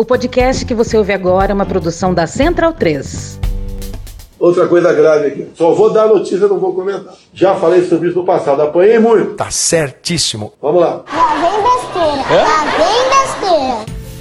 O podcast que você ouve agora é uma produção da Central 3. Outra coisa grave aqui. Só vou dar notícia, não vou comentar. Já falei sobre isso no passado. Apanhei muito. Tá certíssimo. Vamos lá. Lá vem besteira. Lá vem besteira.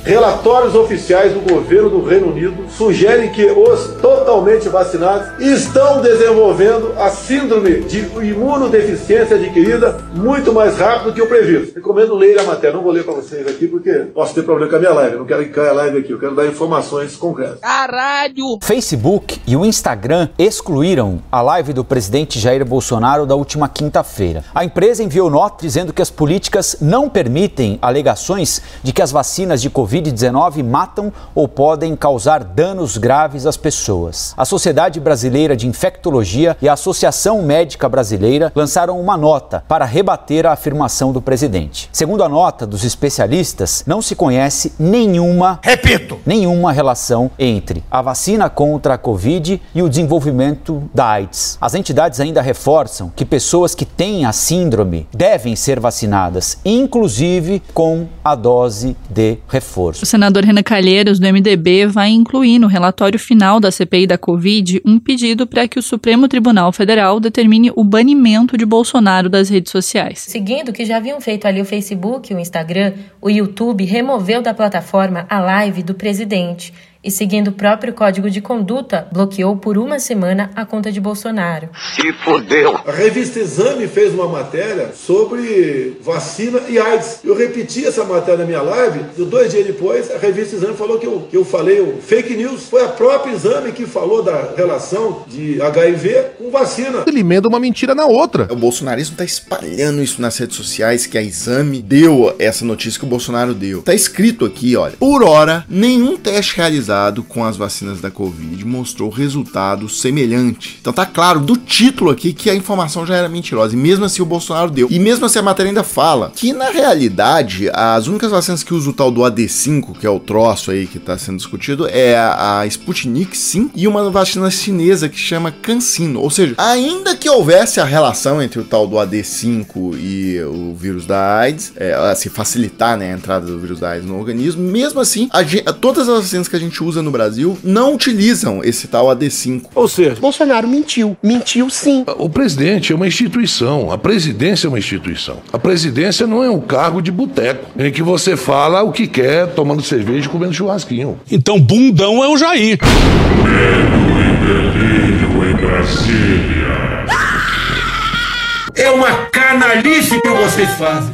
Relatórios oficiais do governo do Reino Unido sugerem que os totalmente vacinados estão desenvolvendo a síndrome de imunodeficiência adquirida muito mais rápido que o previsto. Recomendo ler a matéria. Não vou ler para vocês aqui porque posso ter problema com a minha live. Eu não quero que caia a live aqui. Eu quero dar informações concretas. Caralho! Facebook e o Instagram excluíram a live do presidente Jair Bolsonaro da última quinta-feira. A empresa enviou nota dizendo que as políticas não permitem alegações de que as vacinas de Covid Covid-19 matam ou podem causar danos graves às pessoas. A Sociedade Brasileira de Infectologia e a Associação Médica Brasileira lançaram uma nota para rebater a afirmação do presidente. Segundo a nota dos especialistas, não se conhece nenhuma, repito, nenhuma relação entre a vacina contra a Covid e o desenvolvimento da AIDS. As entidades ainda reforçam que pessoas que têm a síndrome devem ser vacinadas, inclusive com a dose de reforço. O senador Renan Calheiros, do MDB, vai incluir no relatório final da CPI da Covid um pedido para que o Supremo Tribunal Federal determine o banimento de Bolsonaro das redes sociais. Seguindo o que já haviam feito ali o Facebook, o Instagram, o YouTube removeu da plataforma a live do presidente e, seguindo o próprio código de conduta, bloqueou por uma semana a conta de Bolsonaro. Se fodeu! A revista Exame fez uma matéria sobre vacina e AIDS. Eu repeti essa matéria na minha live, e dois dias depois, a revista Exame falou que eu, que eu falei o fake news. Foi a própria Exame que falou da relação de HIV com vacina. Ele emenda uma mentira na outra. O bolsonarismo está espalhando isso nas redes sociais, que a Exame deu essa notícia que o Bolsonaro deu. Tá escrito aqui, olha, por hora, nenhum teste realizado com as vacinas da Covid mostrou resultado semelhante. Então tá claro do título aqui que a informação já era mentirosa. E mesmo assim o Bolsonaro deu. E mesmo assim a matéria ainda fala que na realidade as únicas vacinas que usam o tal do AD5, que é o troço aí que tá sendo discutido, é a, Sputnik 5 e uma vacina chinesa que chama CanSino. Ou seja, ainda que houvesse a relação entre o tal do AD5 e o vírus da AIDS, é, assim, facilitar né, a entrada do vírus da AIDS no organismo, mesmo assim, a, todas as vacinas que a gente usa no Brasil não utilizam esse tal AD5. Ou seja, Bolsonaro mentiu. Mentiu sim. O presidente é uma instituição. A presidência é uma instituição. A presidência não é um cargo de boteco em que você fala o que quer tomando cerveja e comendo churrasquinho. Então, bundão é o Jair. Medo e delírio em Brasília. É uma canalice que vocês fazem.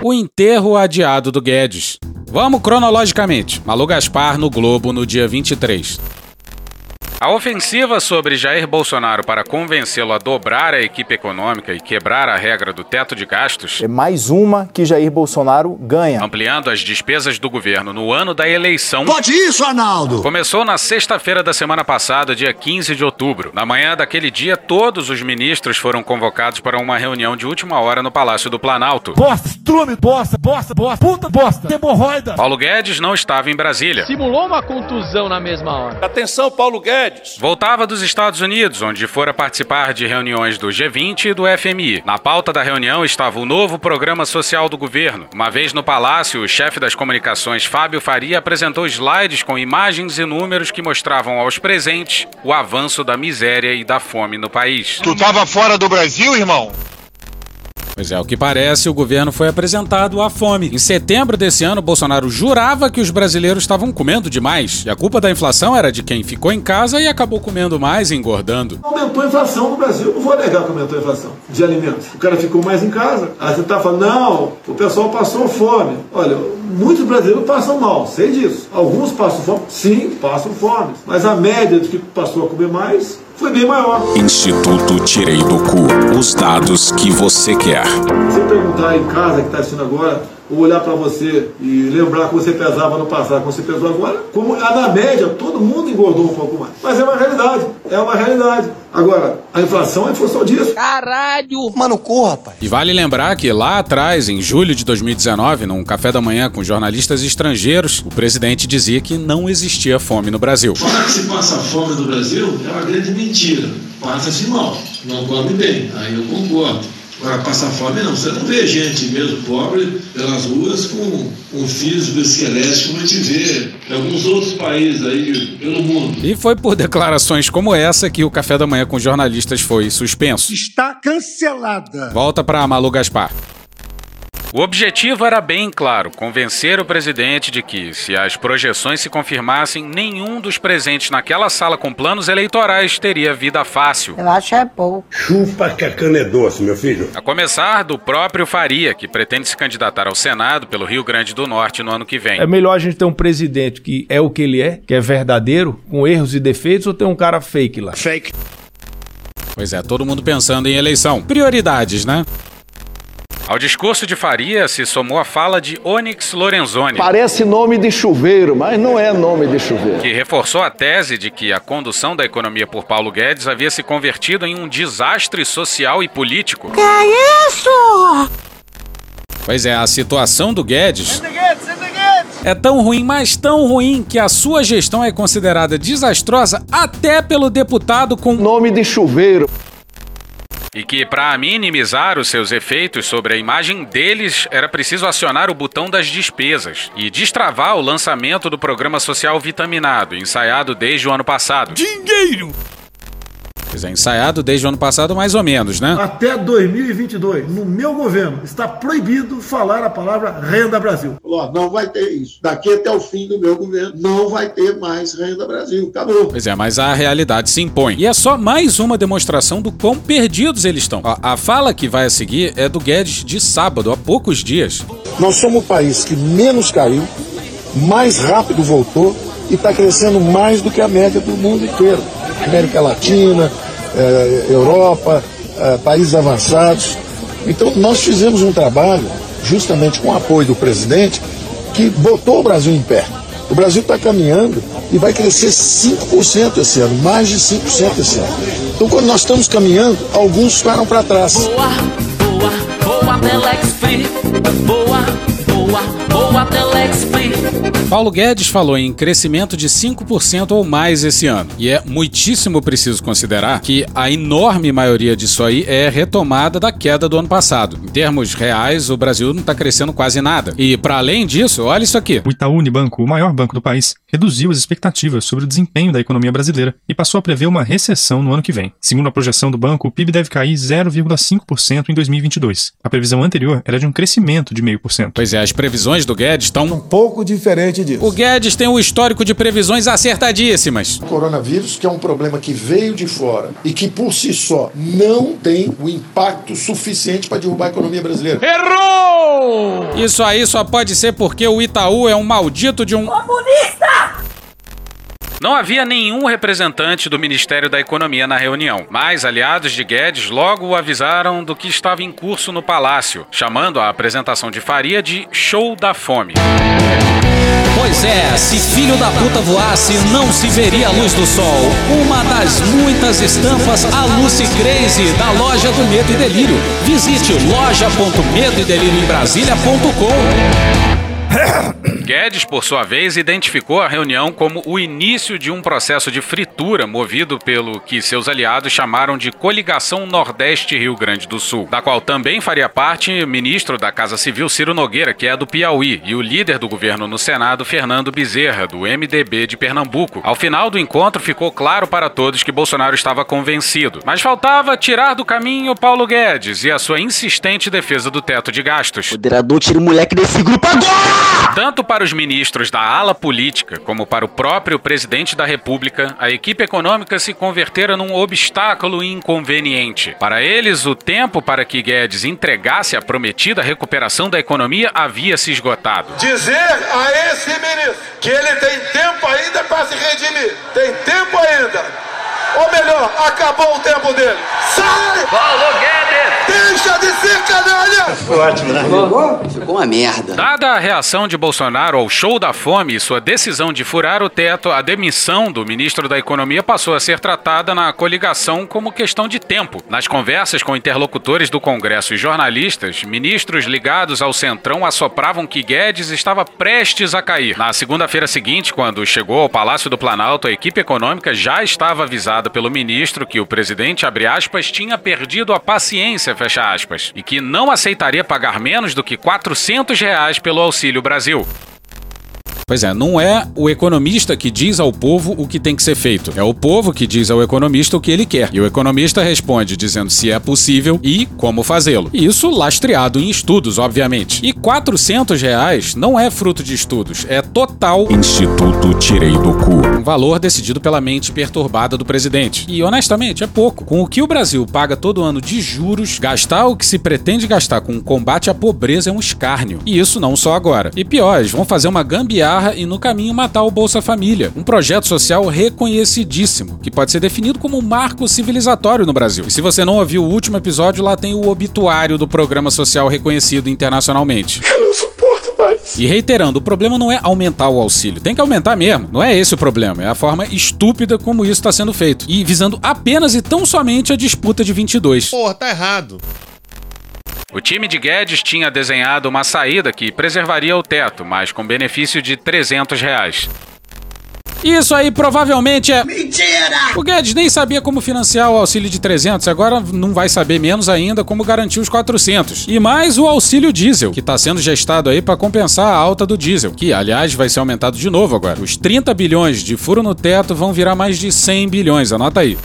O enterro adiado do Guedes. Vamos cronologicamente. Malu Gaspar no Globo no dia 23. A ofensiva sobre Jair Bolsonaro para convencê-lo a dobrar a equipe econômica e quebrar a regra do teto de gastos é mais uma que Jair Bolsonaro ganha. Ampliando as despesas do governo no ano da eleição. Pode isso, Arnaldo! Começou na sexta-feira da semana passada, dia 15 de outubro. Na manhã daquele dia, todos os ministros foram convocados para uma reunião de última hora no Palácio do Planalto. Bosta, estrume, bosta, bosta, bosta, puta bosta, hemorroida. Paulo Guedes não estava em Brasília. Simulou uma contusão na mesma hora. Atenção, Paulo Guedes. Voltava dos Estados Unidos, onde fora participar de reuniões do G20 e do FMI. Na pauta da reunião estava o novo programa social do governo. Uma vez no palácio, o chefe das comunicações, Fábio Faria, apresentou slides com imagens e números que mostravam aos presentes o avanço da miséria e da fome no país. Tu tava fora do Brasil, irmão? Pois é, ao que parece, o governo foi apresentado à fome. Em setembro desse ano, Bolsonaro jurava que os brasileiros estavam comendo demais. E a culpa da inflação era de quem ficou em casa e acabou comendo mais e engordando. Aumentou a inflação no Brasil. Não vou negar que aumentou a inflação de alimentos. O cara ficou mais em casa. Aí você tá falando, não, o pessoal passou fome. Olha, muitos brasileiros passam mal, sei disso. Alguns passam fome, sim, passam fome. Mas a média de que passou a comer mais foi bem maior. Instituto Tirei do Cu. Os dados que você quer. Se você perguntar em casa que está assistindo agora, ou olhar para você e lembrar como você pesava no passado, como você pesou agora, como na média todo mundo engordou um pouco mais. Mas é uma realidade, é uma realidade. Agora, a inflação é função disso. Caralho! Mano, corra, rapaz. E vale lembrar que lá atrás, em julho de 2019, num café da manhã com jornalistas estrangeiros, o presidente dizia que não existia fome no Brasil. Falar que se passa fome no Brasil é uma grande mentira. Passa-se mal, não come bem. Aí eu concordo. Agora, passar fome não. Você não vê gente mesmo pobre pelas ruas com, com fios esqueletos como a gente vê em alguns outros países aí pelo mundo. E foi por declarações como essa que o café da manhã com jornalistas foi suspenso. Está cancelada. Volta para Malu Gaspar. O objetivo era bem claro: convencer o presidente de que, se as projeções se confirmassem, nenhum dos presentes naquela sala com planos eleitorais teria vida fácil. Eu acho é pouco. Chupa que a cana é doce, meu filho. A começar do próprio Faria, que pretende se candidatar ao Senado pelo Rio Grande do Norte no ano que vem. É melhor a gente ter um presidente que é o que ele é, que é verdadeiro, com erros e defeitos, ou ter um cara fake lá? Fake. Pois é, todo mundo pensando em eleição. Prioridades, né? Ao discurso de Faria se somou a fala de Onyx Lorenzoni. Parece nome de chuveiro, mas não é nome de chuveiro. Que reforçou a tese de que a condução da economia por Paulo Guedes havia se convertido em um desastre social e político. Que é isso? Pois é, a situação do Guedes é tão ruim, mas tão ruim, que a sua gestão é considerada desastrosa até pelo deputado com nome de chuveiro. E que, para minimizar os seus efeitos sobre a imagem deles, era preciso acionar o botão das despesas e destravar o lançamento do programa social vitaminado, ensaiado desde o ano passado. Dinheiro! É, ensaiado desde o ano passado, mais ou menos, né? Até 2022, no meu governo, está proibido falar a palavra Renda Brasil. Não vai ter isso. Daqui até o fim do meu governo, não vai ter mais Renda Brasil. Acabou. Pois é, mas a realidade se impõe. E é só mais uma demonstração do quão perdidos eles estão. A, a fala que vai a seguir é do Guedes de sábado, há poucos dias. Nós somos o país que menos caiu, mais rápido voltou e está crescendo mais do que a média do mundo inteiro. América Latina, eh, Europa, eh, países avançados. Então, nós fizemos um trabalho, justamente com o apoio do presidente, que botou o Brasil em pé. O Brasil está caminhando e vai crescer 5% esse ano, mais de 5% esse ano. Então, quando nós estamos caminhando, alguns ficaram para trás. Boa, boa, boa, Telex. Boa, boa, boa, Telex Free. Paulo Guedes falou em crescimento de 5% ou mais esse ano. E é muitíssimo preciso considerar que a enorme maioria disso aí é retomada da queda do ano passado. Em termos reais, o Brasil não está crescendo quase nada. E para além disso, olha isso aqui. O Itaú Unibanco, o maior banco do país, reduziu as expectativas sobre o desempenho da economia brasileira e passou a prever uma recessão no ano que vem. Segundo a projeção do banco, o PIB deve cair 0,5% em 2022. A previsão anterior era de um crescimento de 0,5%. Pois é, as previsões do Guedes estão um pouco diferente disso. O Guedes tem um histórico de previsões acertadíssimas. O coronavírus, que é um problema que veio de fora e que por si só não tem o impacto suficiente para derrubar a economia brasileira. Errou! Isso aí só pode ser porque o Itaú é um maldito de um comunista. Não havia nenhum representante do Ministério da Economia na reunião, mas aliados de Guedes logo o avisaram do que estava em curso no palácio, chamando a apresentação de Faria de show da fome. Pois é, se filho da puta voasse, não se veria a luz do sol. Uma das muitas estampas a Lucy Crazy da loja do Medo e Delírio. Visite loja.medoedelirioembrasilha.com. Guedes, por sua vez, identificou a reunião como o início de um processo de fritura movido pelo que seus aliados chamaram de Coligação Nordeste-Rio Grande do Sul, da qual também faria parte o ministro da Casa Civil Ciro Nogueira, que é do Piauí, e o líder do governo no Senado, Fernando Bezerra, do MDB de Pernambuco. Ao final do encontro, ficou claro para todos que Bolsonaro estava convencido, mas faltava tirar do caminho Paulo Guedes e a sua insistente defesa do teto de gastos. Moderador, tira o moleque desse grupo agora! Tanto para os ministros da ala política como para o próprio presidente da República, a equipe econômica se convertera num obstáculo inconveniente. Para eles, o tempo para que Guedes entregasse a prometida recuperação da economia havia se esgotado. Dizer a esse ministro que ele tem tempo ainda para se redimir. Tem tempo ainda. Ou melhor, acabou o tempo dele. Sai! Paulo Guedes! Deixa de ser canalha! Ficou ótimo, né? Ficou? Ficou uma merda. Dada a reação de Bolsonaro ao show da fome e sua decisão de furar o teto, a demissão do ministro da Economia passou a ser tratada na coligação como questão de tempo. Nas conversas com interlocutores do Congresso e jornalistas, ministros ligados ao Centrão assopravam que Guedes estava prestes a cair. Na segunda-feira seguinte, quando chegou ao Palácio do Planalto, a equipe econômica já estava avisada pelo ministro que o presidente, abre aspas, tinha perdido a paciência, fecha aspas, e que não aceitaria pagar menos do que 400 reais pelo Auxílio Brasil. Pois é, não é o economista que diz ao povo o que tem que ser feito. É o povo que diz ao economista o que ele quer. E o economista responde dizendo se é possível e como fazê-lo. Isso lastreado em estudos, obviamente. E 400 reais não é fruto de estudos, é total Instituto Tirei do Cu. Um valor decidido pela mente perturbada do presidente. E honestamente, é pouco. Com o que o Brasil paga todo ano de juros, gastar o que se pretende gastar com o combate à pobreza é um escárnio. E isso não só agora. E pior, eles vão fazer uma gambiarra e no caminho matar o Bolsa Família, um projeto social reconhecidíssimo, que pode ser definido como um marco civilizatório no Brasil. E se você não ouviu o último episódio, lá tem o obituário do programa social reconhecido internacionalmente. Eu não suporto mais. E reiterando, o problema não é aumentar o auxílio, tem que aumentar mesmo. Não é esse o problema, é a forma estúpida como isso está sendo feito. E visando apenas e tão somente a disputa de 22. Porra, tá errado. O time de Guedes tinha desenhado uma saída que preservaria o teto, mas com benefício de 300 reais. Isso aí provavelmente é. Mentira! O Guedes nem sabia como financiar o auxílio de 300, agora não vai saber menos ainda como garantir os 400. E mais o auxílio diesel, que está sendo gestado aí para compensar a alta do diesel, que aliás vai ser aumentado de novo agora. Os 30 bilhões de furo no teto vão virar mais de 100 bilhões, anota aí.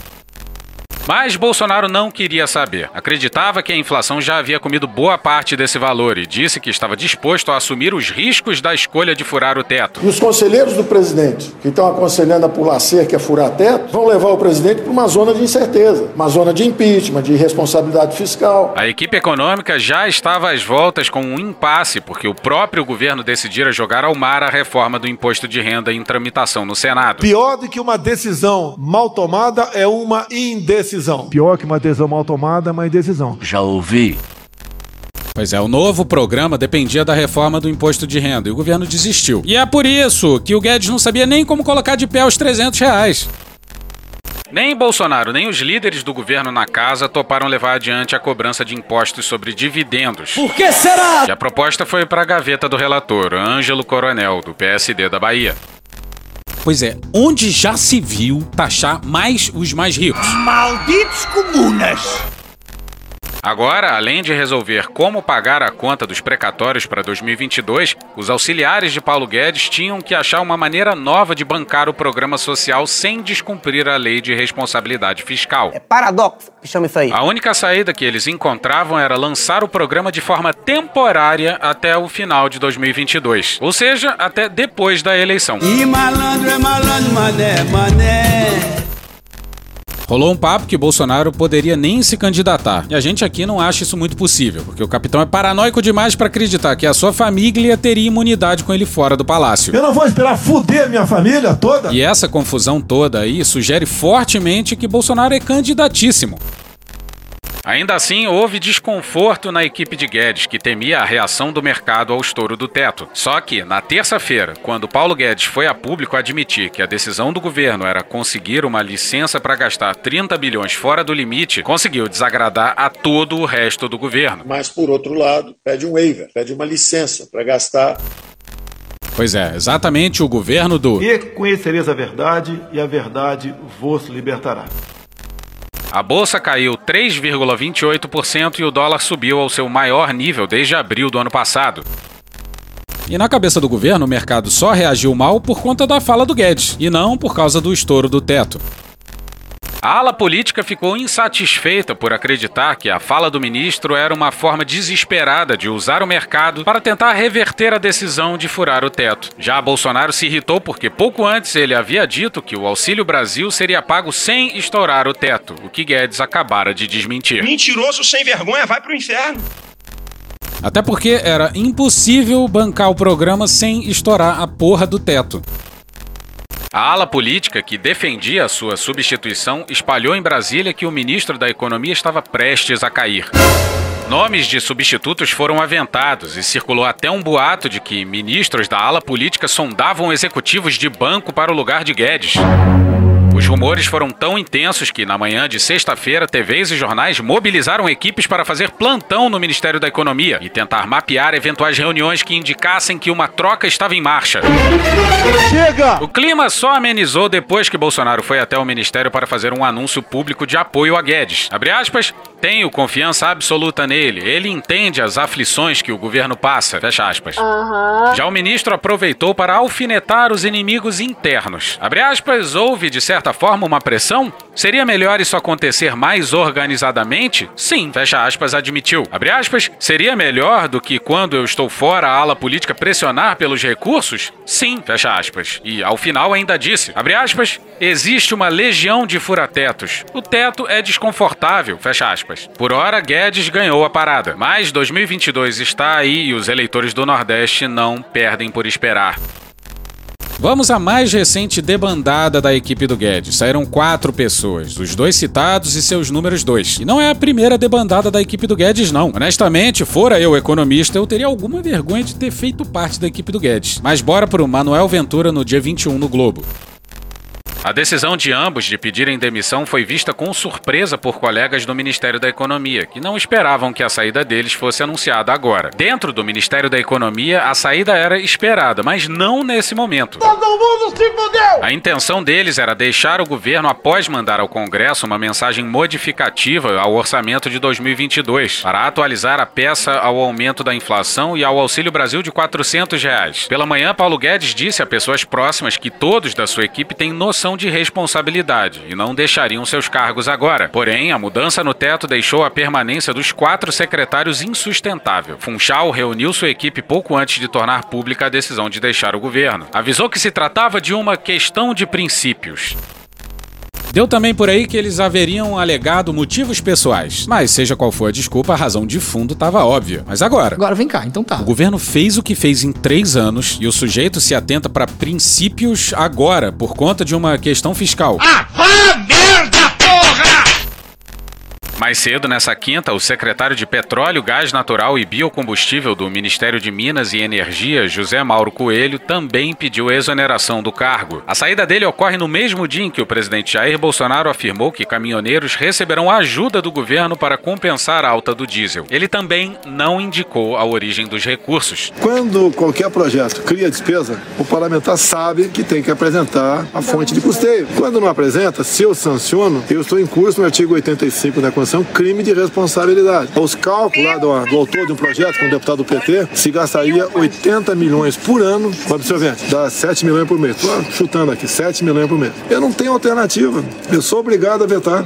Mas Bolsonaro não queria saber. Acreditava que a inflação já havia comido boa parte desse valor e disse que estava disposto a assumir os riscos da escolha de furar o teto. E os conselheiros do presidente, que estão aconselhando a pular cerca e a furar teto, vão levar o presidente para uma zona de incerteza, uma zona de impeachment, de responsabilidade fiscal. A equipe econômica já estava às voltas com um impasse, porque o próprio governo decidira jogar ao mar a reforma do imposto de renda em tramitação no Senado. Pior do que uma decisão mal tomada é uma indecisão. Pior que uma decisão mal tomada é uma indecisão. Já ouvi. Pois é, o novo programa dependia da reforma do imposto de renda e o governo desistiu. E é por isso que o Guedes não sabia nem como colocar de pé os 300 reais. Nem Bolsonaro, nem os líderes do governo na casa toparam levar adiante a cobrança de impostos sobre dividendos. Por que será? E a proposta foi para a gaveta do relator, Ângelo Coronel, do PSD da Bahia. Pois é, onde já se viu taxar mais os mais ricos? Malditos comunas! Agora, além de resolver como pagar a conta dos precatórios para 2022, os auxiliares de Paulo Guedes tinham que achar uma maneira nova de bancar o programa social sem descumprir a lei de responsabilidade fiscal. É paradoxo que chama isso aí. A única saída que eles encontravam era lançar o programa de forma temporária até o final de 2022, ou seja, até depois da eleição. E malandro é malandro, mané, mané. Rolou um papo que Bolsonaro poderia nem se candidatar. E a gente aqui não acha isso muito possível, porque o capitão é paranoico demais para acreditar que a sua família teria imunidade com ele fora do palácio. Eu não vou esperar fuder minha família toda. E essa confusão toda aí sugere fortemente que Bolsonaro é candidatíssimo. Ainda assim, houve desconforto na equipe de Guedes, que temia a reação do mercado ao estouro do teto. Só que, na terça-feira, quando Paulo Guedes foi a público admitir que a decisão do governo era conseguir uma licença para gastar 30 bilhões fora do limite, conseguiu desagradar a todo o resto do governo. Mas, por outro lado, pede um waiver, pede uma licença para gastar Pois é, exatamente o governo do. E conhecereis a verdade, e a verdade vos libertará. A bolsa caiu 3,28% e o dólar subiu ao seu maior nível desde abril do ano passado. E na cabeça do governo, o mercado só reagiu mal por conta da fala do Guedes, e não por causa do estouro do teto. A ala política ficou insatisfeita por acreditar que a fala do ministro era uma forma desesperada de usar o mercado para tentar reverter a decisão de furar o teto. Já Bolsonaro se irritou porque pouco antes ele havia dito que o Auxílio Brasil seria pago sem estourar o teto, o que Guedes acabara de desmentir. Mentiroso sem vergonha, vai pro inferno. Até porque era impossível bancar o programa sem estourar a porra do teto. A ala política que defendia a sua substituição espalhou em Brasília que o ministro da Economia estava prestes a cair. Nomes de substitutos foram aventados e circulou até um boato de que ministros da ala política sondavam executivos de banco para o lugar de Guedes. Os rumores foram tão intensos que, na manhã de sexta-feira, TVs e jornais mobilizaram equipes para fazer plantão no Ministério da Economia e tentar mapear eventuais reuniões que indicassem que uma troca estava em marcha. Chega! O clima só amenizou depois que Bolsonaro foi até o Ministério para fazer um anúncio público de apoio a Guedes. Abre aspas, tenho confiança absoluta nele. Ele entende as aflições que o governo passa. Fecha aspas. Aham. Já o ministro aproveitou para alfinetar os inimigos internos. Abre aspas, houve de certa forma uma pressão? Seria melhor isso acontecer mais organizadamente? Sim, fecha aspas, admitiu. Abre aspas, seria melhor do que quando eu estou fora a ala política pressionar pelos recursos? Sim, fecha aspas. E ao final ainda disse, abre aspas, existe uma legião de furatetos. O teto é desconfortável, fecha aspas. Por hora, Guedes ganhou a parada. Mas 2022 está aí e os eleitores do Nordeste não perdem por esperar. Vamos à mais recente debandada da equipe do Guedes. Saíram quatro pessoas, os dois citados e seus números dois. E não é a primeira debandada da equipe do Guedes, não. Honestamente, fora eu economista, eu teria alguma vergonha de ter feito parte da equipe do Guedes. Mas bora pro Manuel Ventura no dia 21 no Globo. A decisão de ambos de pedirem demissão foi vista com surpresa por colegas do Ministério da Economia, que não esperavam que a saída deles fosse anunciada agora. Dentro do Ministério da Economia, a saída era esperada, mas não nesse momento. Todo mundo se fudeu! A intenção deles era deixar o governo após mandar ao Congresso uma mensagem modificativa ao orçamento de 2022, para atualizar a peça ao aumento da inflação e ao Auxílio Brasil de 400 reais. Pela manhã, Paulo Guedes disse a pessoas próximas que todos da sua equipe têm noção de responsabilidade e não deixariam seus cargos agora. Porém, a mudança no teto deixou a permanência dos quatro secretários insustentável. Funchal reuniu sua equipe pouco antes de tornar pública a decisão de deixar o governo. Avisou que se tratava de uma questão de princípios. Deu também por aí que eles haveriam alegado motivos pessoais. Mas, seja qual for a desculpa, a razão de fundo estava óbvia. Mas agora. Agora vem cá, então tá. O governo fez o que fez em três anos e o sujeito se atenta para princípios agora, por conta de uma questão fiscal. Ah! Mais cedo, nessa quinta, o secretário de Petróleo, Gás Natural e Biocombustível do Ministério de Minas e Energia, José Mauro Coelho, também pediu exoneração do cargo. A saída dele ocorre no mesmo dia em que o presidente Jair Bolsonaro afirmou que caminhoneiros receberão ajuda do governo para compensar a alta do diesel. Ele também não indicou a origem dos recursos. Quando qualquer projeto cria despesa, o parlamentar sabe que tem que apresentar a fonte de custeio. Quando não apresenta, se eu sanciono, eu estou em curso no artigo 85 da Constituição, crime de responsabilidade. Os cálculos lá do, do autor de um projeto com o deputado do PT, se gastaria 80 milhões por ano com absorvente, dá 7 milhões por mês. Tô chutando aqui, 7 milhões por mês. Eu não tenho alternativa, eu sou obrigado a vetar.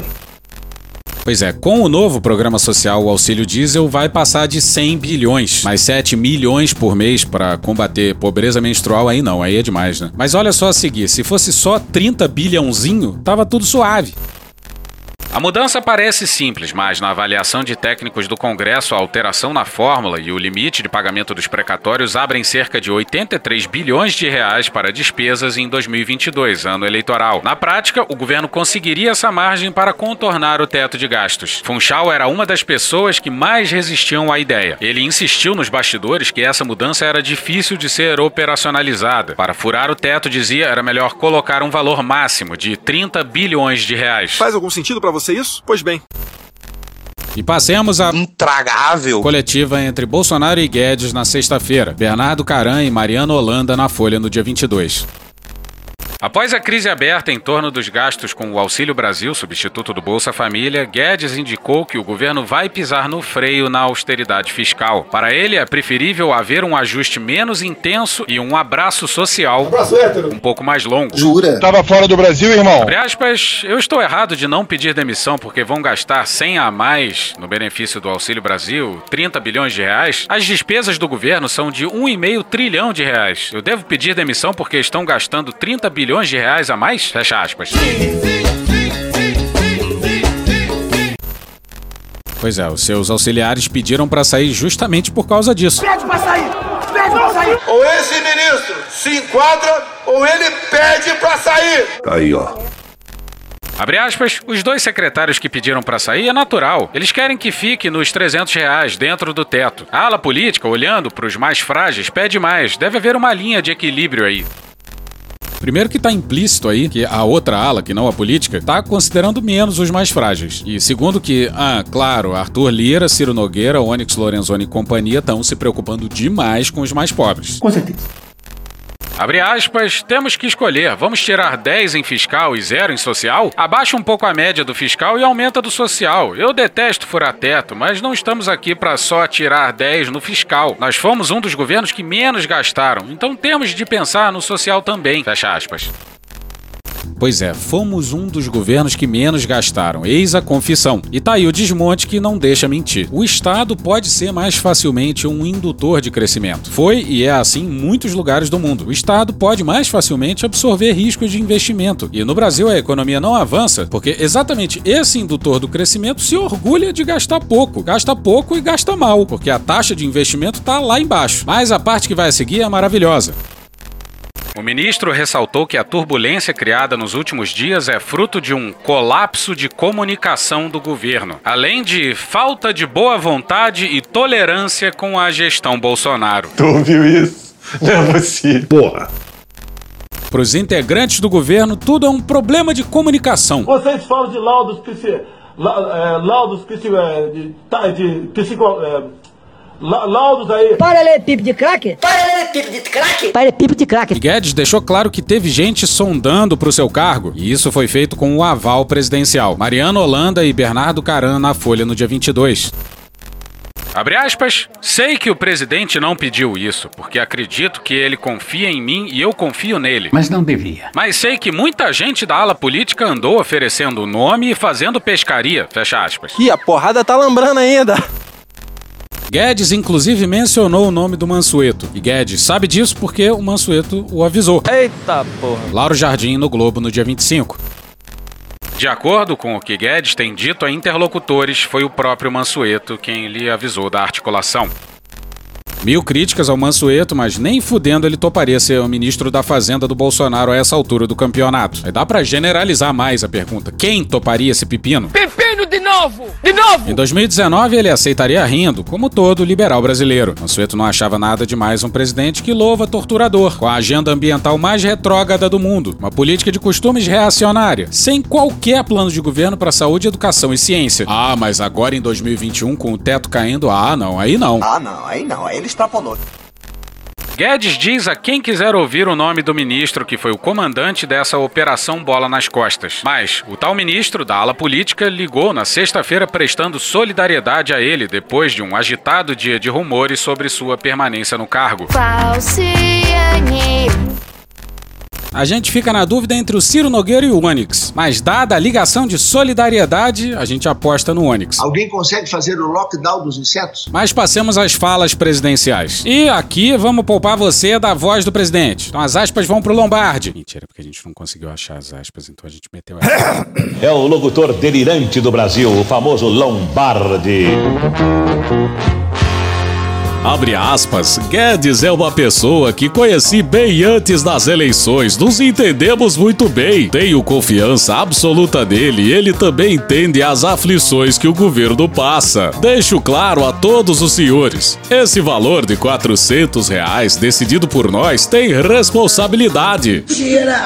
Pois é, com o novo programa social, o auxílio diesel vai passar de 100 bilhões, mais 7 milhões por mês para combater pobreza menstrual aí não, aí é demais, né? Mas olha só a seguir, se fosse só 30 bilhãozinho, tava tudo suave. A mudança parece simples, mas na avaliação de técnicos do Congresso, a alteração na fórmula e o limite de pagamento dos precatórios abrem cerca de 83 bilhões de reais para despesas em 2022, ano eleitoral. Na prática, o governo conseguiria essa margem para contornar o teto de gastos. Funchal era uma das pessoas que mais resistiam à ideia. Ele insistiu nos bastidores que essa mudança era difícil de ser operacionalizada. Para furar o teto, dizia, era melhor colocar um valor máximo de 30 bilhões de reais. Faz algum sentido para você isso? Pois bem. E passemos a intragável coletiva entre Bolsonaro e Guedes na sexta-feira. Bernardo Caran e Mariana Holanda na Folha no dia 22. Após a crise aberta em torno dos gastos com o Auxílio Brasil, substituto do Bolsa Família, Guedes indicou que o governo vai pisar no freio na austeridade fiscal. Para ele, é preferível haver um ajuste menos intenso e um abraço social Abraço um pouco mais longo. Jura? Tava fora do Brasil, irmão? Abre aspas, eu estou errado de não pedir demissão porque vão gastar 100 a mais no benefício do Auxílio Brasil, 30 bilhões de reais. As despesas do governo são de 1,5 trilhão de reais. Eu devo pedir demissão porque estão gastando 30 bilhões de reais a mais? Fecha aspas. Pois é, os seus auxiliares pediram para sair justamente por causa disso. Pede pra sair! Pede pra sair! Ou esse ministro se enquadra ou ele pede pra sair. Tá aí, ó. Abre aspas, os dois secretários que pediram para sair é natural. Eles querem que fique nos 300 reais dentro do teto. A ala política, olhando para os mais frágeis, pede mais. Deve haver uma linha de equilíbrio aí. Primeiro que está implícito aí que a outra ala, que não a política, está considerando menos os mais frágeis. E segundo que, ah, claro, Arthur Lira, Ciro Nogueira, Onyx Lorenzoni e companhia estão se preocupando demais com os mais pobres. Com certeza. Abre aspas, temos que escolher. Vamos tirar 10 em fiscal e 0 em social? Abaixa um pouco a média do fiscal e aumenta do social. Eu detesto furar teto, mas não estamos aqui para só tirar 10 no fiscal. Nós fomos um dos governos que menos gastaram, então temos de pensar no social também. Fecha aspas. Pois é, fomos um dos governos que menos gastaram, eis a confissão. E tá aí o desmonte que não deixa mentir. O Estado pode ser mais facilmente um indutor de crescimento. Foi e é assim em muitos lugares do mundo. O Estado pode mais facilmente absorver riscos de investimento. E no Brasil a economia não avança porque exatamente esse indutor do crescimento se orgulha de gastar pouco. Gasta pouco e gasta mal, porque a taxa de investimento tá lá embaixo. Mas a parte que vai seguir é maravilhosa. O ministro ressaltou que a turbulência criada nos últimos dias é fruto de um colapso de comunicação do governo, além de falta de boa vontade e tolerância com a gestão Bolsonaro. Tu ouviu isso? Não é possível. Porra. Para os integrantes do governo, tudo é um problema de comunicação. Vocês falam de laudos psi, la, é, laudos psi, é, de, tá, de psico, é, la, laudos aí. Para ler pipo de ler pipo de ler pipo de crack. E Guedes deixou claro que teve gente sondando para o seu cargo, e isso foi feito com o aval presidencial. Mariano Holanda e Bernardo Caran na Folha no dia 22. Abre aspas. Sei que o presidente não pediu isso, porque acredito que ele confia em mim e eu confio nele. Mas não devia. Mas sei que muita gente da ala política andou oferecendo o nome e fazendo pescaria. Fecha aspas. E a porrada tá lambrando ainda. Guedes, inclusive, mencionou o nome do Mansueto. E Guedes sabe disso porque o Mansueto o avisou. Eita porra. Lauro Jardim no Globo no dia 25. De acordo com o que Guedes tem dito a interlocutores, foi o próprio Mansueto quem lhe avisou da articulação. Mil críticas ao Mansueto, mas nem fudendo ele toparia ser o ministro da Fazenda do Bolsonaro a essa altura do campeonato. Aí dá pra generalizar mais a pergunta: quem toparia esse pepino? Pepino de novo! De novo! Em 2019 ele aceitaria rindo, como todo liberal brasileiro. Mansueto não achava nada demais um presidente que louva torturador, com a agenda ambiental mais retrógrada do mundo, uma política de costumes reacionária, sem qualquer plano de governo para saúde, educação e ciência. Ah, mas agora em 2021 com o teto caindo, ah, não, aí não. Ah, não, aí não, aí ele extrapolou. Guedes diz a quem quiser ouvir o nome do ministro que foi o comandante dessa operação Bola nas Costas. Mas o tal ministro da ala política ligou na sexta-feira prestando solidariedade a ele depois de um agitado dia de rumores sobre sua permanência no cargo. A gente fica na dúvida entre o Ciro Nogueira e o Onyx, mas dada a ligação de solidariedade, a gente aposta no Onyx. Alguém consegue fazer o lockdown dos insetos? Mas passemos às falas presidenciais. E aqui vamos poupar você da voz do presidente. Então as aspas vão pro Lombardi. Mentira, porque a gente não conseguiu achar as aspas, então a gente meteu essa. É o locutor delirante do Brasil, o famoso Lombardi. Abre aspas, Guedes é uma pessoa que conheci bem antes das eleições, nos entendemos muito bem. Tenho confiança absoluta nele e ele também entende as aflições que o governo passa. Deixo claro a todos os senhores, esse valor de 400 reais decidido por nós tem responsabilidade.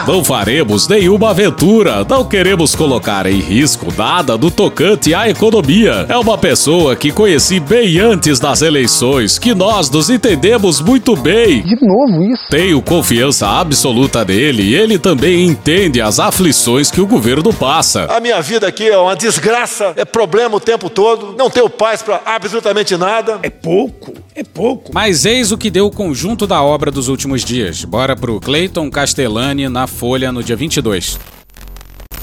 Não faremos nenhuma aventura, não queremos colocar em risco nada do tocante à economia. É uma pessoa que conheci bem antes das eleições, que nós nos entendemos muito bem. De novo isso? Tenho confiança absoluta nele e ele também entende as aflições que o governo passa. A minha vida aqui é uma desgraça, é problema o tempo todo, não tenho paz pra absolutamente nada. É pouco, é pouco. Mas eis o que deu o conjunto da obra dos últimos dias. Bora pro Clayton Castellani na Folha no dia 22.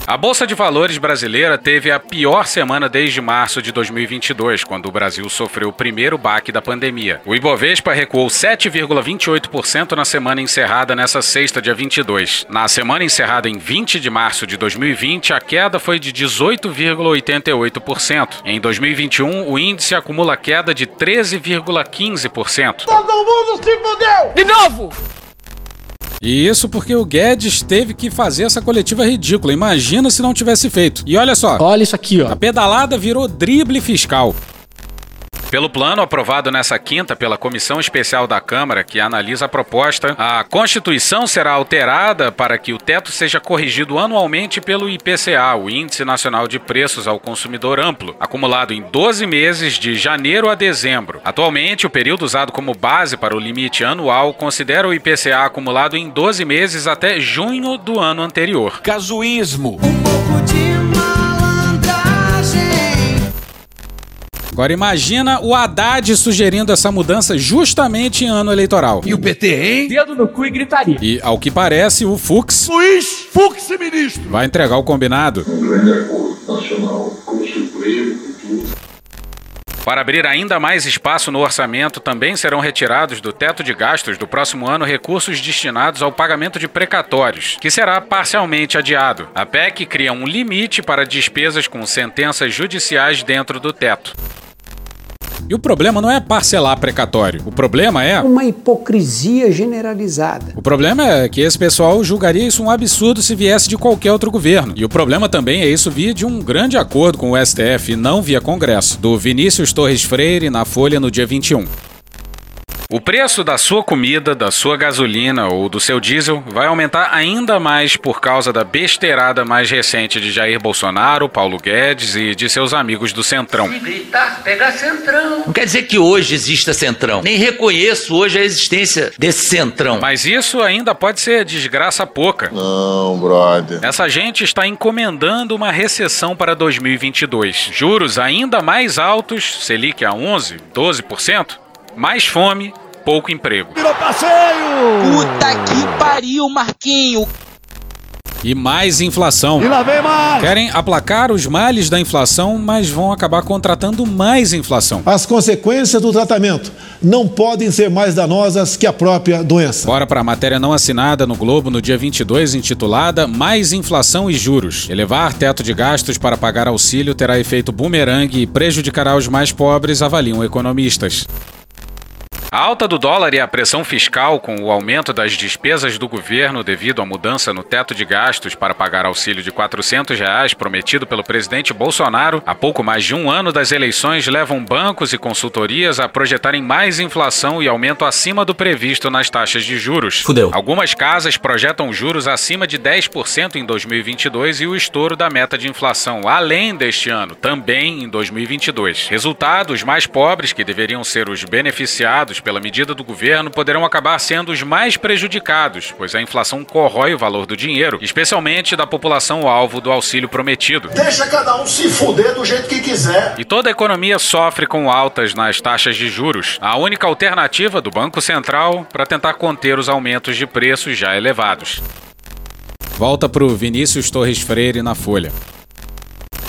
A Bolsa de Valores brasileira teve a pior semana desde março de 2022, quando o Brasil sofreu o primeiro baque da pandemia. O Ibovespa recuou 7,28% na semana encerrada nessa sexta, dia 22. Na semana encerrada em 20 de março de 2020, a queda foi de 18,88%. Em 2021, o índice acumula queda de 13,15%. Todo mundo se fudeu! De novo! E isso porque o Guedes teve que fazer essa coletiva ridícula. Imagina se não tivesse feito. E olha só. Olha isso aqui, ó. A pedalada virou drible fiscal. Pelo plano aprovado nessa quinta pela Comissão Especial da Câmara, que analisa a proposta, a Constituição será alterada para que o teto seja corrigido anualmente pelo IPCA, o Índice Nacional de Preços ao Consumidor Amplo, acumulado em 12 meses de janeiro a dezembro. Atualmente, o período usado como base para o limite anual considera o IPCA acumulado em 12 meses até junho do ano anterior. Casuísmo. Agora imagina o Haddad sugerindo essa mudança justamente em ano eleitoral. E o PT, hein? Dedo no cu e gritaria. E, ao que parece, o Fux Luiz Fux, ministro. vai entregar o combinado. Um grande acordo nacional com o Supremo, com tudo. Para abrir ainda mais espaço no orçamento, também serão retirados do teto de gastos do próximo ano recursos destinados ao pagamento de precatórios, que será parcialmente adiado. A PEC cria um limite para despesas com sentenças judiciais dentro do teto. E o problema não é parcelar precatório. O problema é. Uma hipocrisia generalizada. O problema é que esse pessoal julgaria isso um absurdo se viesse de qualquer outro governo. E o problema também é isso via de um grande acordo com o STF e não via Congresso. Do Vinícius Torres Freire na Folha no dia 21. O preço da sua comida, da sua gasolina ou do seu diesel vai aumentar ainda mais por causa da besteirada mais recente de Jair Bolsonaro, Paulo Guedes e de seus amigos do Centrão. Se gritar, pega centrão. Não quer dizer que hoje exista centrão. Nem reconheço hoje a existência desse centrão. Mas isso ainda pode ser desgraça pouca. Não, brother. Essa gente está encomendando uma recessão para 2022. Juros ainda mais altos, Selic a 11, 12%, mais fome, pouco emprego. Virou passeio! Puta que pariu, Marquinho. E mais inflação. E lá vem mais! Querem aplacar os males da inflação, mas vão acabar contratando mais inflação. As consequências do tratamento não podem ser mais danosas que a própria doença. Bora para a matéria não assinada no Globo no dia 22, intitulada Mais inflação e juros. Elevar teto de gastos para pagar auxílio terá efeito bumerangue e prejudicará os mais pobres, avaliam economistas. A alta do dólar e a pressão fiscal com o aumento das despesas do governo devido à mudança no teto de gastos para pagar auxílio de 400 reais prometido pelo presidente Bolsonaro há pouco mais de um ano das eleições levam bancos e consultorias a projetarem mais inflação e aumento acima do previsto nas taxas de juros. Fudeu. Algumas casas projetam juros acima de 10% em 2022 e o estouro da meta de inflação além deste ano, também em 2022. Resultado, os mais pobres, que deveriam ser os beneficiados pela medida do governo poderão acabar sendo os mais prejudicados, pois a inflação corrói o valor do dinheiro, especialmente da população alvo do auxílio prometido. Deixa cada um se fuder do jeito que quiser. E toda a economia sofre com altas nas taxas de juros. A única alternativa do Banco Central para tentar conter os aumentos de preços já elevados. Volta pro Vinícius Torres Freire na Folha.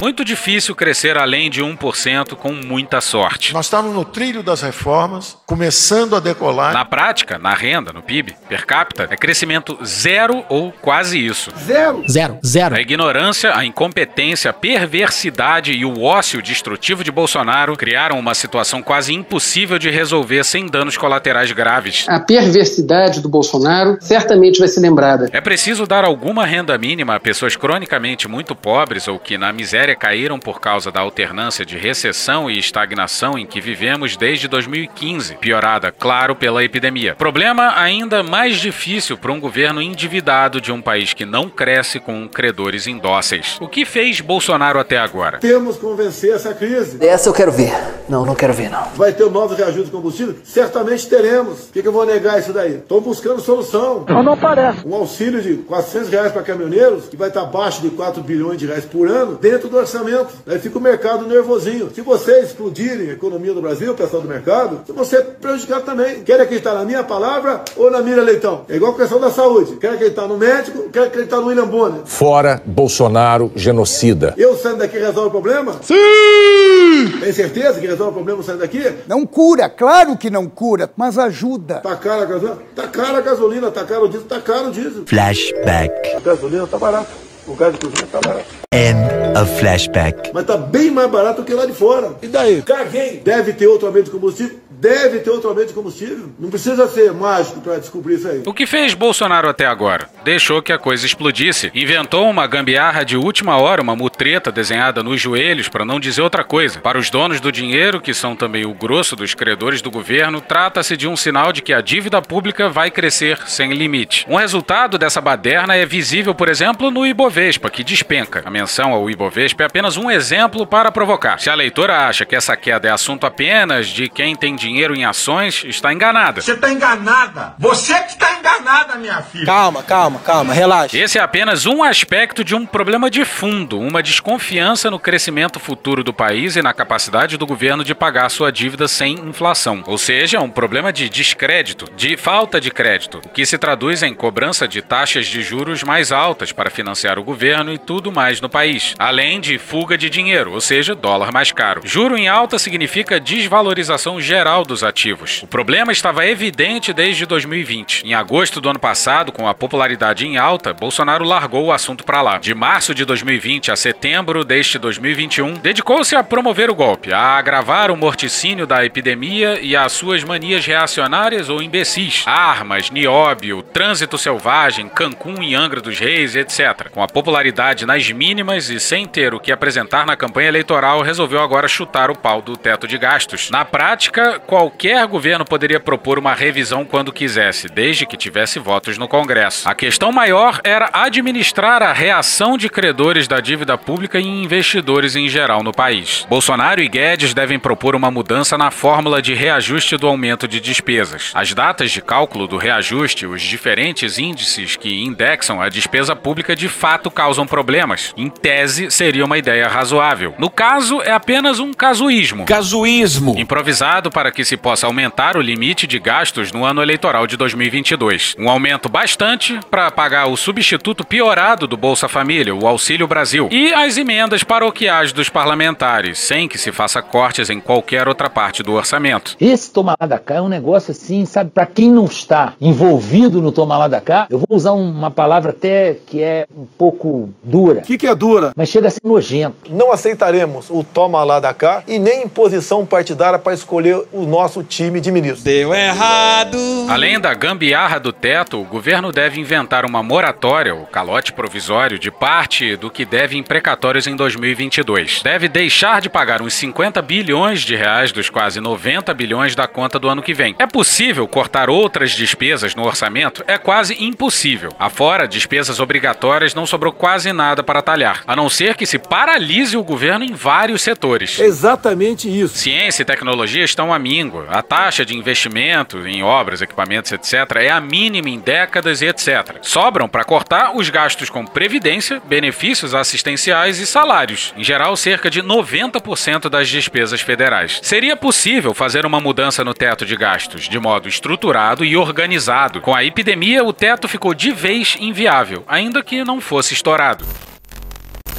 Muito difícil crescer além de 1% com muita sorte. Nós estamos no trilho das reformas, começando a decolar. Na prática, na renda, no PIB, per capita, é crescimento zero ou quase isso. Zero. Zero, zero. A ignorância, a incompetência, a perversidade e o ócio destrutivo de Bolsonaro criaram uma situação quase impossível de resolver sem danos colaterais graves. A perversidade do Bolsonaro certamente vai ser lembrada. É preciso dar alguma renda mínima a pessoas cronicamente muito pobres ou que na miséria caíram por causa da alternância de recessão e estagnação em que vivemos desde 2015, piorada, claro, pela epidemia. Problema ainda mais difícil para um governo endividado de um país que não cresce com credores indóceis. O que fez Bolsonaro até agora? Temos que vencer essa crise. Essa eu quero ver. Não, não quero ver, não. Vai ter um novo reajuste de combustível? Certamente teremos. Por que, que eu vou negar isso daí? Estou buscando solução. Não, não parece. Um auxílio de 400 reais para caminhoneiros, que vai estar abaixo de 4 bilhões de reais por ano, dentro do orçamento. Daí fica o mercado nervosinho. Se vocês explodirem a economia do Brasil, o pessoal do mercado, se você prejudicar também. Quer acreditar na minha palavra ou na Mira Leitão? É igual a questão da saúde. Quer acreditar no médico, quer acreditar no William Bonner. Fora Bolsonaro, genocida. Eu saindo daqui resolve o problema? Sim! Tem certeza que resolve o problema saindo daqui? Não cura, claro que não cura, mas ajuda. Tá cara a gasolina? Tá cara a gasolina, tá caro o diesel, tá caro o diesel. Flashback. A gasolina tá barata. O gás de cozinha tá barato. End of flashback. Mas tá bem mais barato que lá de fora. E daí? Caguei. Deve ter outro aumento de combustível? Deve ter outro aumento de combustível. Não precisa ser mágico para descobrir isso aí. O que fez Bolsonaro até agora? Deixou que a coisa explodisse. Inventou uma gambiarra de última hora, uma mutreta desenhada nos joelhos, para não dizer outra coisa. Para os donos do dinheiro, que são também o grosso dos credores do governo, trata-se de um sinal de que a dívida pública vai crescer sem limite. Um resultado dessa baderna é visível, por exemplo, no Ibovespa, que despenca. A menção ao Ibovespa é apenas um exemplo para provocar. Se a leitora acha que essa queda é assunto apenas de quem tem dinheiro em ações, está enganada. Você está enganada. Você que está enganada, minha filha. Calma, calma, calma, relaxa. Esse é apenas um aspecto de um problema de fundo, uma desconfiança no crescimento futuro do país e na capacidade do governo de pagar sua dívida sem inflação. Ou seja, um problema de descrédito, de falta de crédito, o que se traduz em cobrança de taxas de juros mais altas para financiar o governo e tudo mais no país, além de fuga de dinheiro, ou seja, dólar mais caro. Juro em alta significa desvalorização geral dos ativos. O problema estava evidente desde 2020. Em agosto do ano passado, com a popularidade em alta, Bolsonaro largou o assunto para lá. De março de 2020 a setembro deste 2021, dedicou-se a promover o golpe, a agravar o morticínio da epidemia e as suas manias reacionárias ou imbecis, armas, nióbio, trânsito selvagem, Cancún e Angra dos Reis, etc. Com a popularidade nas mínimas e sem ter o que apresentar na campanha eleitoral, resolveu agora chutar o pau do teto de gastos. Na prática, qualquer governo poderia propor uma revisão quando quisesse, desde que tivesse votos no Congresso. A questão maior era administrar a reação de credores da dívida pública e investidores em geral no país. Bolsonaro e Guedes devem propor uma mudança na fórmula de reajuste do aumento de despesas. As datas de cálculo do reajuste, os diferentes índices que indexam a despesa pública de fato causam problemas. Em tese, seria uma ideia razoável. No caso, é apenas um casuísmo. Casuísmo. Improvisado para que se possa aumentar o limite de gastos no ano eleitoral de 2022. Um aumento bastante para pagar o substituto piorado do Bolsa Família, o Auxílio Brasil, e as emendas paroquiais dos parlamentares, sem que se faça cortes em qualquer outra parte do orçamento. Esse tomar lá da cá é um negócio assim, sabe, para quem não está envolvido no tomar lá da cá, eu vou usar uma palavra até que é um pouco dura. O que, que é dura? Mas chega a ser nojento. Não aceitaremos o toma lá da cá e nem imposição partidária para escolher o nosso time de ministros. Deu errado. Além da gambiarra do teto, o governo deve inventar uma moratória, o calote provisório, de parte do que deve em precatórios em 2022. Deve deixar de pagar uns 50 bilhões de reais dos quase 90 bilhões da conta do ano que vem. É possível cortar outras despesas no orçamento? É quase impossível. Afora despesas obrigatórias, não sobrou quase nada para talhar, a não ser que se paralise o governo em vários setores. Exatamente isso. Ciência e tecnologia estão à míngua. A taxa de investimento em obras, equipamentos, etc., é a mínima em décadas e etc. Sobram para cortar os gastos com previdência, benefícios assistenciais e salários, em geral, cerca de 90% das despesas federais. Seria possível fazer uma mudança no teto de gastos de modo estruturado e organizado. Com a epidemia, o teto ficou de vez inviável, ainda que não fosse estourado.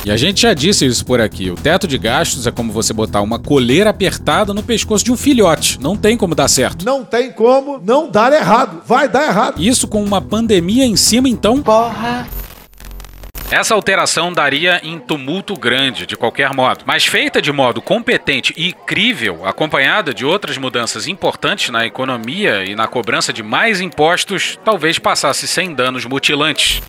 E a gente já disse isso por aqui. O teto de gastos é como você botar uma coleira apertada no pescoço de um filhote. Não tem como dar certo. Não tem como não dar errado. Vai dar errado. Isso com uma pandemia em cima, então. Porra. Essa alteração daria em tumulto grande, de qualquer modo, mas feita de modo competente e crível, acompanhada de outras mudanças importantes na economia e na cobrança de mais impostos, talvez passasse sem danos mutilantes.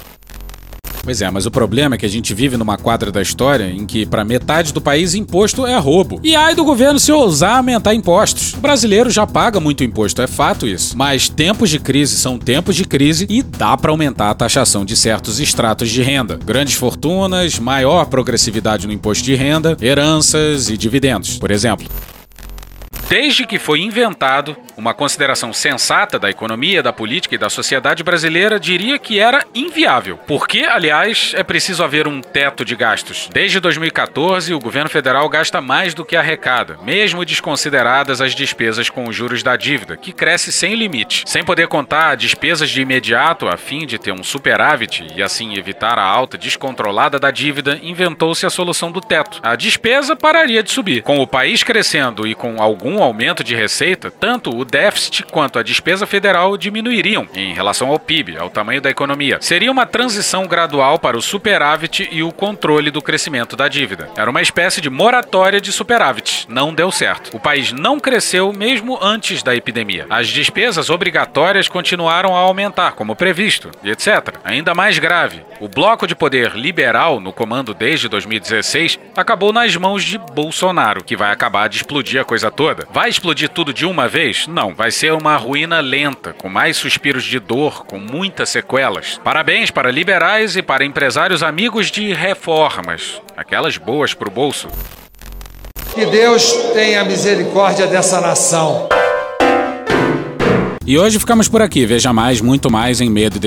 Pois é, mas o problema é que a gente vive numa quadra da história em que, para metade do país, imposto é roubo. E ai do governo se ousar aumentar impostos. O brasileiro já paga muito imposto, é fato isso. Mas tempos de crise são tempos de crise e dá para aumentar a taxação de certos estratos de renda. Grandes fortunas, maior progressividade no imposto de renda, heranças e dividendos, por exemplo. Desde que foi inventado, uma consideração sensata da economia, da política e da sociedade brasileira diria que era inviável. Porque, aliás, é preciso haver um teto de gastos. Desde 2014, o governo federal gasta mais do que arrecada, mesmo desconsideradas as despesas com os juros da dívida, que cresce sem limite. Sem poder contar despesas de imediato a fim de ter um superávit e assim evitar a alta descontrolada da dívida, inventou-se a solução do teto. A despesa pararia de subir. Com o país crescendo e com algum aumento de receita, tanto o déficit quanto a despesa federal diminuiriam em relação ao PIB, ao tamanho da economia. Seria uma transição gradual para o superávit e o controle do crescimento da dívida. Era uma espécie de moratória de superávit. Não deu certo. O país não cresceu mesmo antes da epidemia. As despesas obrigatórias continuaram a aumentar, como previsto, etc. Ainda mais grave, o bloco de poder liberal no comando desde 2016 acabou nas mãos de Bolsonaro, que vai acabar de explodir a coisa toda. Vai explodir tudo de uma vez? Não, vai ser uma ruína lenta, com mais suspiros de dor, com muitas sequelas. Parabéns para liberais e para empresários amigos de reformas, aquelas boas pro bolso. Que Deus tenha misericórdia dessa nação. E hoje ficamos por aqui. Veja mais, muito mais em medo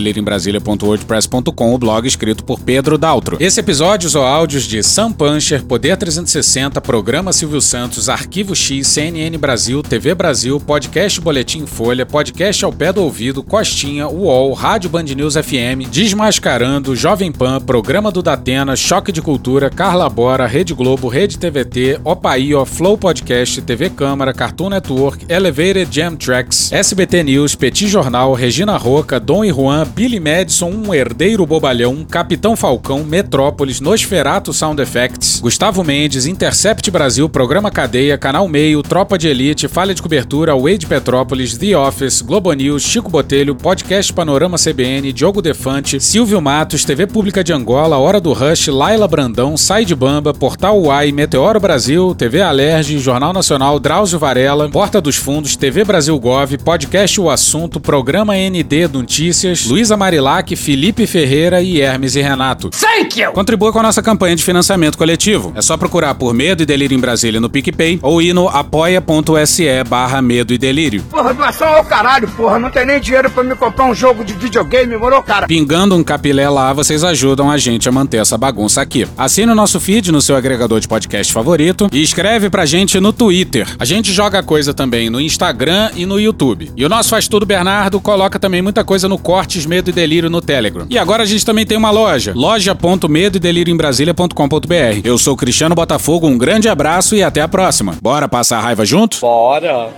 o blog escrito por Pedro Daltro. Esse episódio usou áudios de Sam Puncher, Poder 360, Programa Silvio Santos, Arquivo X, CNN Brasil, TV Brasil, Podcast Boletim Folha, Podcast ao Pé do Ouvido, Costinha, UOL, Rádio Band News FM, Desmascarando, Jovem Pan, Programa do Datena, Choque de Cultura, Carla Bora, Rede Globo, Rede TVT, Opaío, Flow Podcast, TV Câmara, Cartoon Network, Elevated Jam Tracks, SBT News, Petit Jornal, Regina Roca, Dom e Juan, Billy Madison, Um Herdeiro Bobalhão, Capitão Falcão, Metrópolis, Nosferato Sound Effects, Gustavo Mendes, Intercept Brasil, Programa Cadeia, Canal Meio, Tropa de Elite, Falha de Cobertura, Wade Petrópolis, The Office, Globo News, Chico Botelho, Podcast Panorama CBN, Diogo Defante, Silvio Matos, TV Pública de Angola, Hora do Rush, Laila Brandão, Side Bamba, Portal Uai, Meteoro Brasil, TV Alerge, Jornal Nacional, Drauzio Varela, Porta dos Fundos, TV Brasil Gov, Podcast o Assunto, Programa ND Notícias, Luísa Marilac, Felipe Ferreira e Hermes e Renato. Thank you! Contribua com a nossa campanha de financiamento coletivo. É só procurar por Medo e Delírio em Brasília no PicPay ou ir no apoia.se barra Medo e Delírio. Porra, doação ao caralho, porra. Não tem nem dinheiro pra me comprar um jogo de videogame, morou, cara? Pingando um capilé lá, vocês ajudam a gente a manter essa bagunça aqui. Assine o nosso feed no seu agregador de podcast favorito e escreve pra gente no Twitter. A gente joga coisa também no Instagram e no YouTube. E o nosso Faz Tudo Bernardo coloca também muita coisa no Cortes Medo e Delírio no Telegram. E agora a gente também tem uma loja, loja.medo delírio em Brasília.com.br. Eu sou Cristiano Botafogo, um grande abraço e até a próxima. Bora passar a raiva junto? Bora!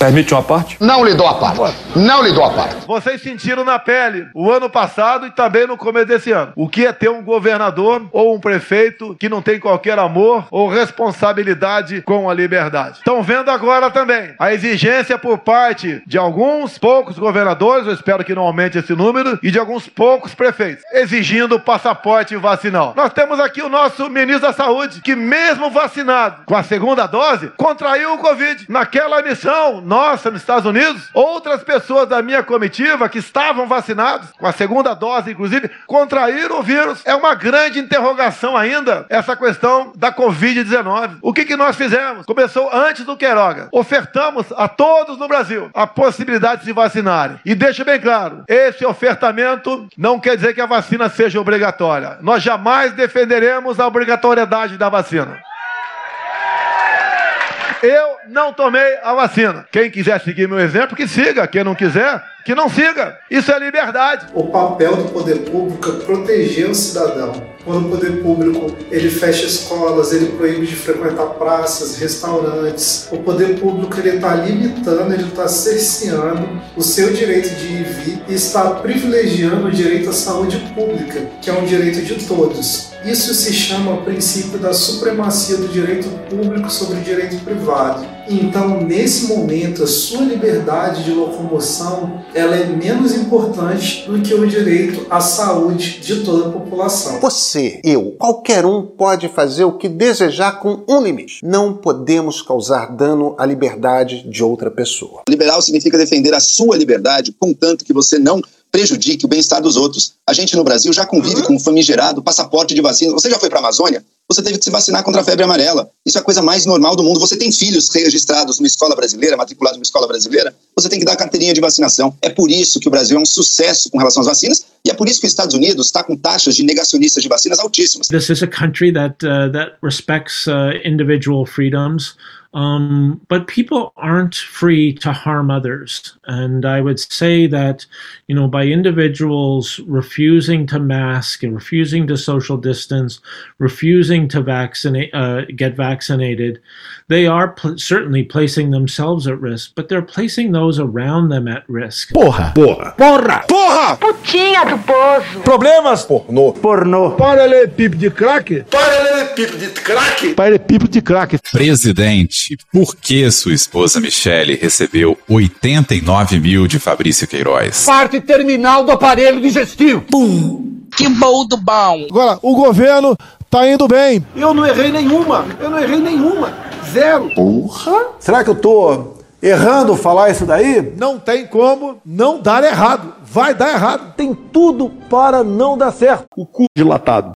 Permite uma parte? Não lhe dou a parte. Não lhe dou a parte. Vocês sentiram na pele o ano passado e também no começo desse ano. O que é ter um governador ou um prefeito que não tem qualquer amor ou responsabilidade com a liberdade. Estão vendo agora também a exigência por parte de alguns poucos governadores, eu espero que não aumente esse número, e de alguns poucos prefeitos, exigindo o passaporte vacinal. Nós temos aqui o nosso ministro da Saúde, que mesmo vacinado com a segunda dose, contraiu o Covid. Naquela missão nossa nos Estados Unidos, outras pessoas da minha comitiva que estavam vacinados, com a segunda dose, inclusive, contraíram o vírus. É uma grande interrogação ainda essa questão da Covid-19. O que, que nós fizemos? Começou antes do Queiroga. Ofertamos a todos no Brasil a possibilidade de se vacinarem. E deixa bem claro: esse ofertamento não quer dizer que a vacina seja obrigatória. Nós jamais defenderemos a obrigatoriedade da vacina. Eu não tomei a vacina. Quem quiser seguir meu exemplo, que siga. Quem não quiser, que não siga. Isso é liberdade. O papel do poder público é proteger o cidadão. Quando o poder público ele fecha escolas, ele proíbe de frequentar praças, restaurantes, o poder público ele está limitando, ele está cerceando o seu direito de ir e vir e está privilegiando o direito à saúde pública, que é um direito de todos. Isso se chama o princípio da supremacia do direito público sobre o direito privado. Então, nesse momento, a sua liberdade de locomoção ela é menos importante do que o direito à saúde de toda a população. Você, eu, qualquer um pode fazer o que desejar com um limite. Não podemos causar dano à liberdade de outra pessoa. Liberal significa defender a sua liberdade, contanto que você não prejudique o bem-estar dos outros. A gente no Brasil já convive com o famigerado passaporte de vacina. Você já foi para a Amazônia? Você teve que se vacinar contra a febre amarela. Isso é a coisa mais normal do mundo. Você tem filhos registrados numa escola brasileira, matriculados numa escola brasileira, você tem que dar carteirinha de vacinação. É por isso que o Brasil é um sucesso com relação às vacinas e é por isso que os Estados Unidos está com taxas de negacionistas de vacinas altíssimas. This is a country that uh, that respects uh, individual freedoms. Um, but people aren't free to harm others. And I would say that, you know, by individuals refusing to mask and refusing to social distance, refusing to vaccinate, uh, get vaccinated, they are pl- certainly placing themselves at risk, but they're placing those around them at risk. Porra. Porra. Porra. Porra! Putinha do poço. Problemas. Pornô. Pornô. Paralelepípedo de crack. Paralelepípedo de crack. Paralelepípedo de crack. Presidente, por que sua esposa Michele recebeu 89 mil de Fabrício Queiroz? Parte terminal do aparelho digestivo. Pum. Que bom do bom. Agora, o governo tá indo bem. Eu não errei nenhuma. Eu não errei nenhuma. Zero. Porra. Será que eu tô errando falar isso daí? Não tem como não dar errado. Vai dar errado. Tem tudo para não dar certo. O cu dilatado.